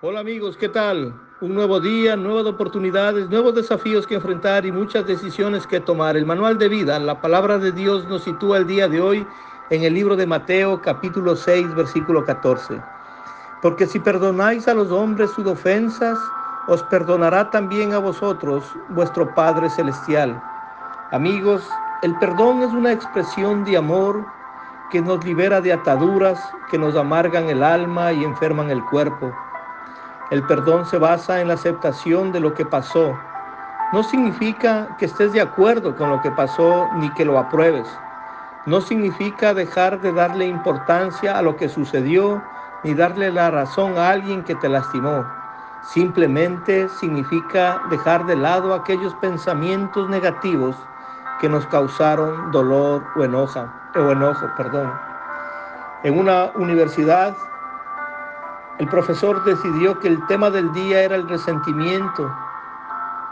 Hola amigos, ¿qué tal? Un nuevo día, nuevas oportunidades, nuevos desafíos que enfrentar y muchas decisiones que tomar. El manual de vida, la palabra de Dios nos sitúa el día de hoy en el libro de Mateo capítulo 6 versículo 14. Porque si perdonáis a los hombres sus ofensas, os perdonará también a vosotros vuestro Padre Celestial. Amigos, el perdón es una expresión de amor que nos libera de ataduras que nos amargan el alma y enferman el cuerpo. El perdón se basa en la aceptación de lo que pasó. No significa que estés de acuerdo con lo que pasó ni que lo apruebes. No significa dejar de darle importancia a lo que sucedió ni darle la razón a alguien que te lastimó. Simplemente significa dejar de lado aquellos pensamientos negativos que nos causaron dolor o enoja, o enojo, perdón. En una universidad el profesor decidió que el tema del día era el resentimiento.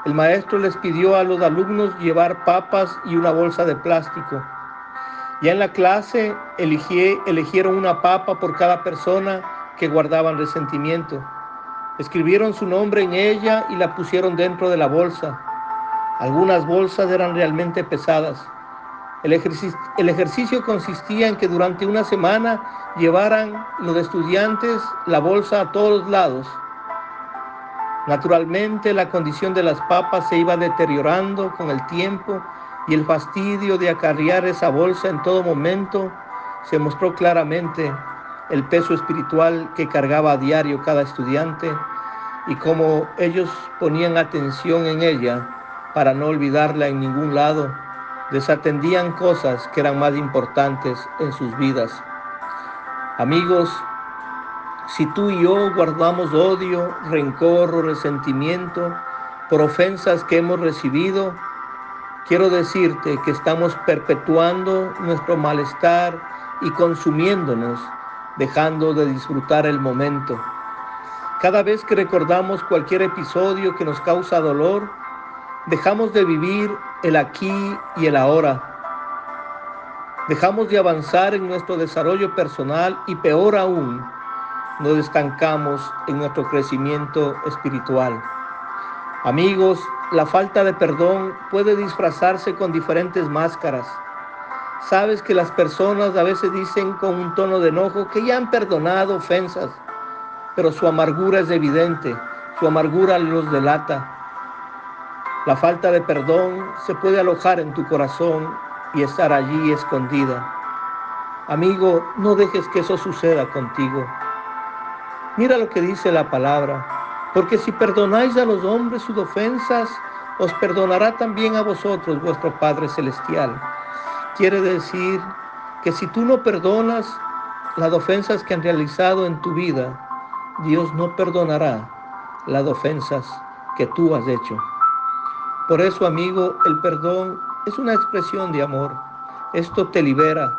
El maestro les pidió a los alumnos llevar papas y una bolsa de plástico. Ya en la clase eligieron una papa por cada persona que guardaban resentimiento. Escribieron su nombre en ella y la pusieron dentro de la bolsa. Algunas bolsas eran realmente pesadas. El ejercicio, consistía en que durante una semana llevaran los estudiantes la bolsa a todos lados. Naturalmente la condición de las papas se iba deteriorando con el tiempo y el fastidio de acarrear esa bolsa en todo momento se mostró claramente el peso espiritual que cargaba a diario cada estudiante y cómo ellos ponían atención en ella para no olvidarla en ningún lado desatendían cosas que eran más importantes en sus vidas. Amigos, si tú y yo guardamos odio, rencor o resentimiento por ofensas que hemos recibido, quiero decirte que estamos perpetuando nuestro malestar y consumiéndonos, dejando de disfrutar el momento. Cada vez que recordamos cualquier episodio que nos causa dolor, dejamos de vivir el aquí y el ahora. Dejamos de avanzar en nuestro desarrollo personal y peor aún, nos estancamos en nuestro crecimiento espiritual. Amigos, la falta de perdón puede disfrazarse con diferentes máscaras. Sabes que las personas a veces dicen con un tono de enojo que ya han perdonado ofensas, pero su amargura es evidente, su amargura los delata. La falta de perdón se puede alojar en tu corazón y estar allí escondida. Amigo, no dejes que eso suceda contigo. Mira lo que dice la palabra. Porque si perdonáis a los hombres sus ofensas, os perdonará también a vosotros vuestro Padre Celestial. Quiere decir que si tú no perdonas las ofensas que han realizado en tu vida, Dios no perdonará las ofensas que tú has hecho. Por eso, amigo, el perdón es una expresión de amor. Esto te libera.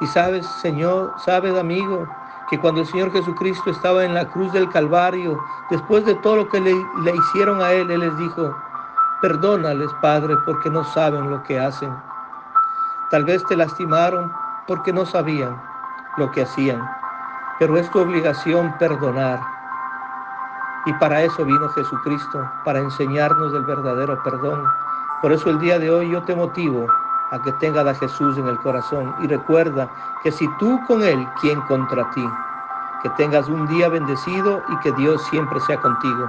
Y sabes, Señor, sabes, amigo, que cuando el Señor Jesucristo estaba en la cruz del Calvario, después de todo lo que le, le hicieron a Él, Él les dijo, perdónales, Padre, porque no saben lo que hacen. Tal vez te lastimaron porque no sabían lo que hacían, pero es tu obligación perdonar. Y para eso vino Jesucristo, para enseñarnos el verdadero perdón. Por eso el día de hoy yo te motivo a que tengas a Jesús en el corazón y recuerda que si tú con Él, ¿quién contra ti? Que tengas un día bendecido y que Dios siempre sea contigo.